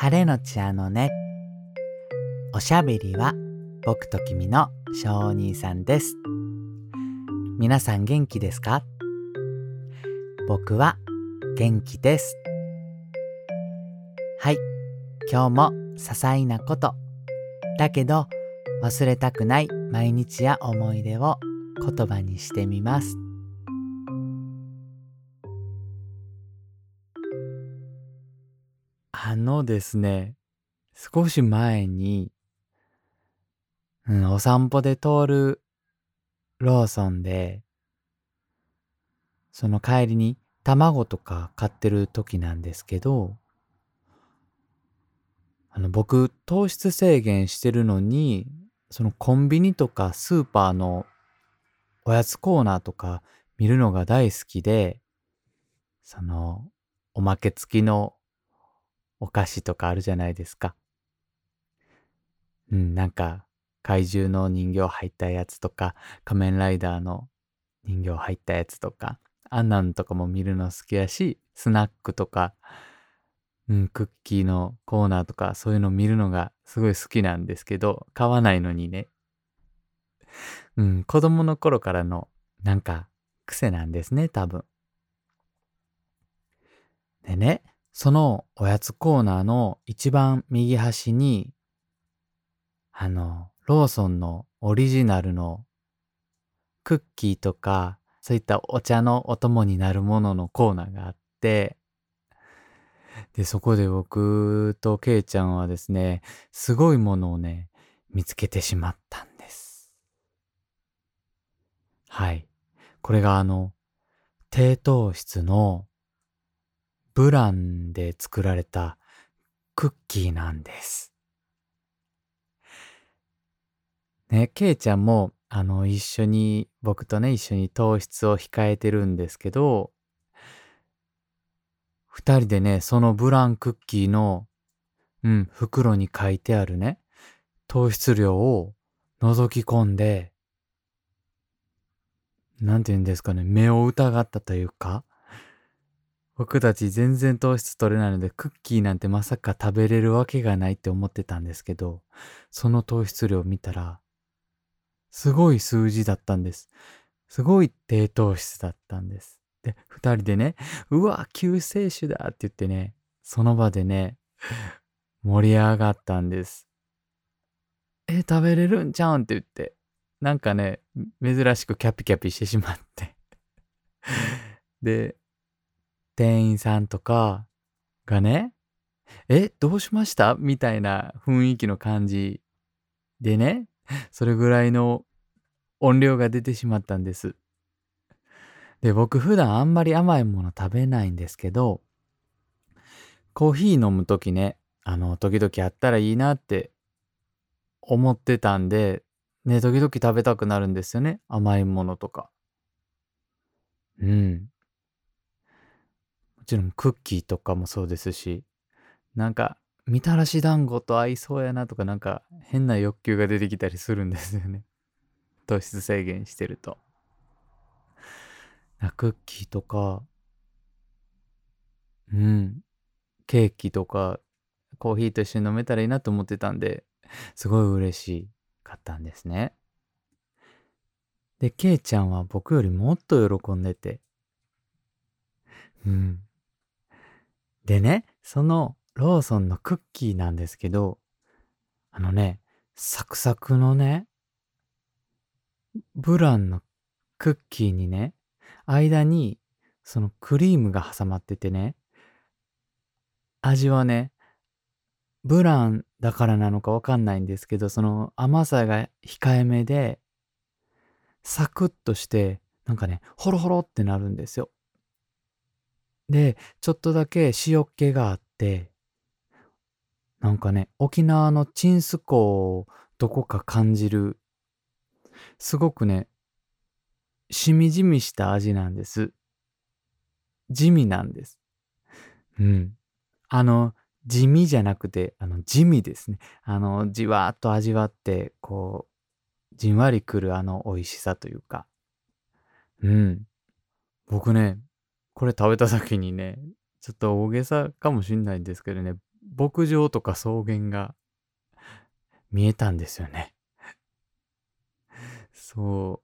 晴れのちあのね。おしゃべりは僕と君の小兄さんです。皆さん元気ですか？僕は元気です。はい、今日も些細なこと、だけど忘れたくない毎日や思い出を言葉にしてみます。のですね、少し前に、うん、お散歩で通るローソンで、その帰りに卵とか買ってる時なんですけど、あの僕糖質制限してるのに、そのコンビニとかスーパーのおやつコーナーとか見るのが大好きで、そのおまけ付きのお菓子とかあるじゃないですか。うん、なんか怪獣の人形入ったやつとか、仮面ライダーの人形入ったやつとか、あんなんとかも見るの好きやし、スナックとか、うん、クッキーのコーナーとか、そういうの見るのがすごい好きなんですけど、買わないのにね。うん、子供の頃からの、なんか、癖なんですね、多分。でね、そのおやつコーナーの一番右端に、あの、ローソンのオリジナルのクッキーとか、そういったお茶のお供になるもののコーナーがあって、で、そこで僕とケイちゃんはですね、すごいものをね、見つけてしまったんです。はい。これがあの、低糖質のブランで作られたクッキーなんです。ね、ケイちゃんも、あの、一緒に、僕とね、一緒に糖質を控えてるんですけど、二人でね、そのブランクッキーの、うん、袋に書いてあるね、糖質量を覗き込んで、なんて言うんですかね、目を疑ったというか、僕たち全然糖質取れないのでクッキーなんてまさか食べれるわけがないって思ってたんですけど、その糖質量を見たら、すごい数字だったんです。すごい低糖質だったんです。で、二人でね、うわ、救世主だって言ってね、その場でね、盛り上がったんです。え、食べれるんちゃうんって言って、なんかね、珍しくキャピキャピしてしまってで、店員さんとかがね、え、どうしました？みたいな雰囲気の感じでね、それぐらいの音量が出てしまったんです。で、僕普段あんまり甘いもの食べないんですけど、コーヒー飲むときね、あの、時々あったらいいなって思ってたんで、ね、時々食べたくなるんですよね。甘いものとか。うん。ちろんクッキーとかもそうですし、なんか、みたらし団子と合いそうやなとか、なんか変な欲求が出てきたりするんですよね。糖質制限してると。クッキーとか、うん、ケーキとか、コーヒーと一緒に飲めたらいいなと思ってたんで、すごい嬉しかったんですね。で、ケイちゃんは僕よりもっと喜んでて、うん。でね、そのローソンのクッキーなんですけど、あのね、サクサクのね、ブランのクッキーにね、間にそのクリームが挟まっててね、味はね、ブランだからなのかわかんないんですけど、その甘さが控えめで、サクッとして、なんかね、ホロホロってなるんですよ。で、ちょっとだけ塩気があって、なんかね、沖縄のチンスコをどこか感じる、すごくね、しみじみした味なんです。地味なんです。うん。あの、地味じゃなくて、あの、地味ですね。あの、じわーっと味わって、こう、じんわりくるあの美味しさというか。うん。僕ね、これ食べた時にね、ちょっと大げさかもしんないんですけどね、牧場とか草原が見えたんですよね。そう。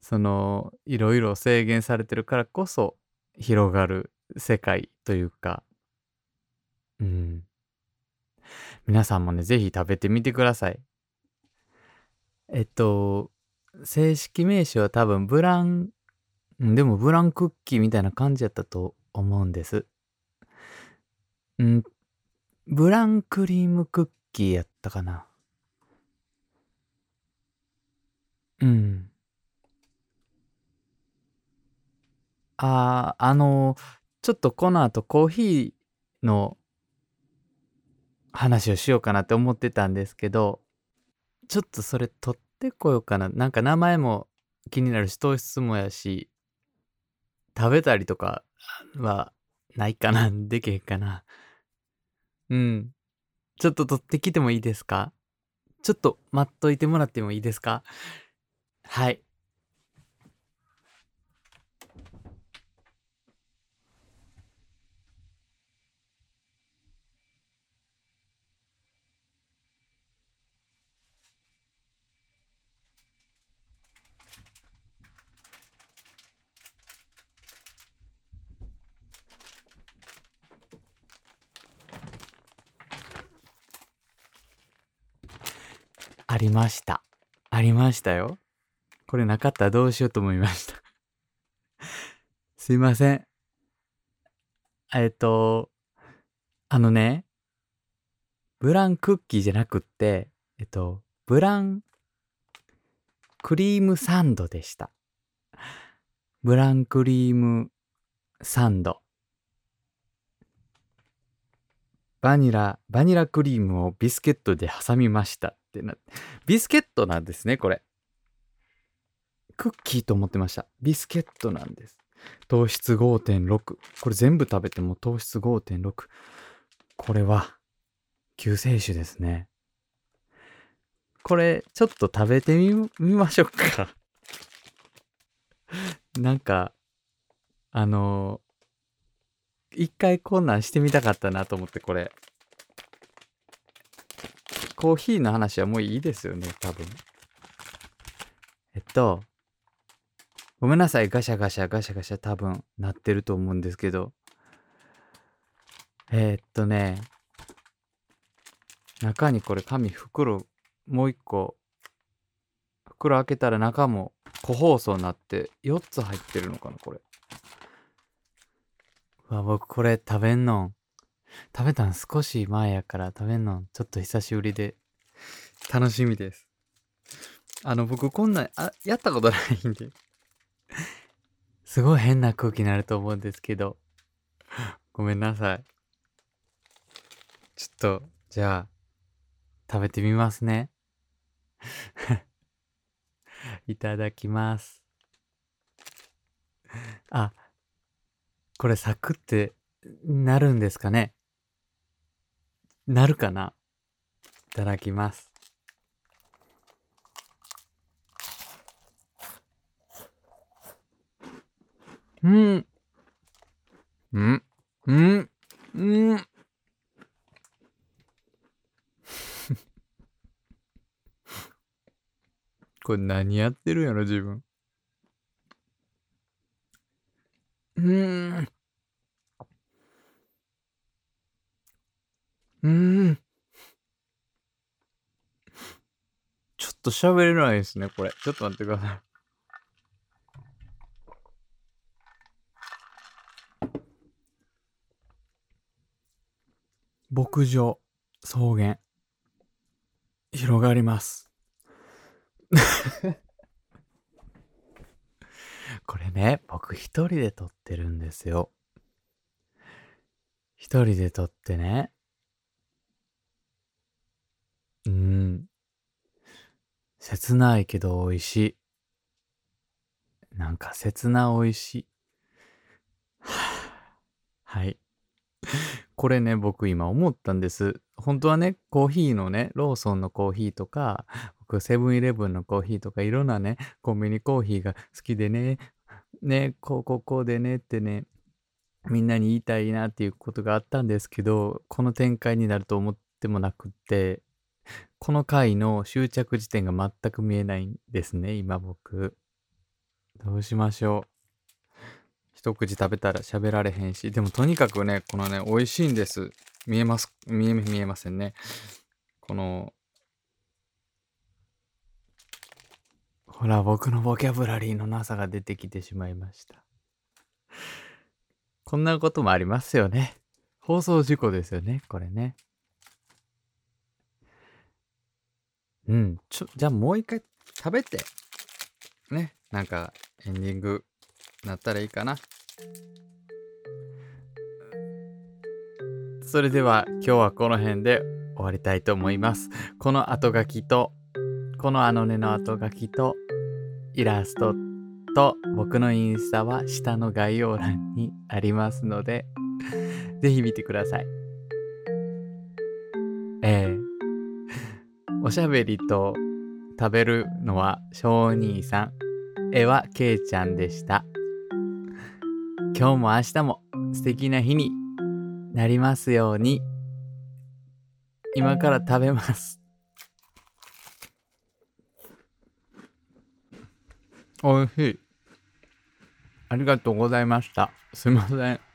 その、いろいろ制限されてるからこそ広がる世界というか、うん。皆さんもね、ぜひ食べてみてください。えっと、正式名称は多分ブラン、うんでもブランクッキーみたいな感じやったと思うんです。うん、ブランクリームクッキーやったかな。うん。ああ、あの、ちょっとこの後コーヒーの話をしようかなって思ってたんですけど、ちょっとそれ取ってこようかな。なんか名前も気になるし、糖質もやし、食べたりとかはないかな。でけへんかな。うん。ちょっと取ってきてもいいですか？ちょっと待っといてもらってもいいですか？はい。ありました。ありましたよ。これなかったらどうしようと思いました。すいません。えっと、あのね、ブランクッキーじゃなくって、えっと、ブランクリームサンドでした。ブランクリームサンド。バニラ、バニラクリームをビスケットで挟みましたってな。ビスケットなんですね、これ。クッキーと思ってました。ビスケットなんです。糖質5.6。これ全部食べても糖質5.6。これは救世主ですね。これちょっと食べてみみましょうか。なんか、あの一回こんなんしてみたかったなと思ってこれ。コーヒーの話はもういいですよね、多分。えっと、ごめんなさい、ガシャガシャガシャガシャ多分なってると思うんですけど。えーっとね、中にこれ紙袋もう一個袋開けたら中も個包装になって4つ入ってるのかなこれうわ僕これ食べんの食べたん少し前やから食べんのんちょっと久しぶりで。楽しみです。あの僕こんなんあやったことないんで。すごい変な空気になると思うんですけど。ごめんなさい。ちょっとじゃあ食べてみますね。いただきます。あ、これサクってなるんですかねなるかな？いただきます。うん。うん。うん。うん。これ何やってるんやろ自分。うーん。うーん。ちょっと喋れないですね、これ。ちょっと待ってください。牧場、草原、広がります。これね、僕一人で撮ってるんですよ。一人で撮ってね。うん。切ないけど美味しい。なんか切な美味しい。はい。これね、僕今思ったんです。本当はね、コーヒーのね、ローソンのコーヒーとか、僕セブンイレブンのコーヒーとか、いろんなね、コンビニコーヒーが好きでね、ね、こうこうこうでねってね、みんなに言いたいなっていうことがあったんですけど、この展開になると思ってもなくって、この回の終着地点が全く見えないんですね、今僕。どうしましょう。一口食べたら喋られへんし、でもとにかくね、このね、美味しいんです。見えます、見え、見えませんね。この、ほら、僕のボキャブラリーのなさが出てきてしまいました。こんなこともありますよね。放送事故ですよね、これね。うん、ちょ、じゃあもう一回食べて、ね、なんかエンディングなったらいいかな。それでは今日はこの辺で終わりたいと思います。この後書きと、このあのねの後書きと、イラストと僕のインスタは下の概要欄にありますので、ぜひ見てください。えー、おしゃべりと食べるのは小兄さん。絵はけいちゃんでした。今日も明日も素敵な日になりますように。今から食べます。おいしい。ありがとうございました。すいません。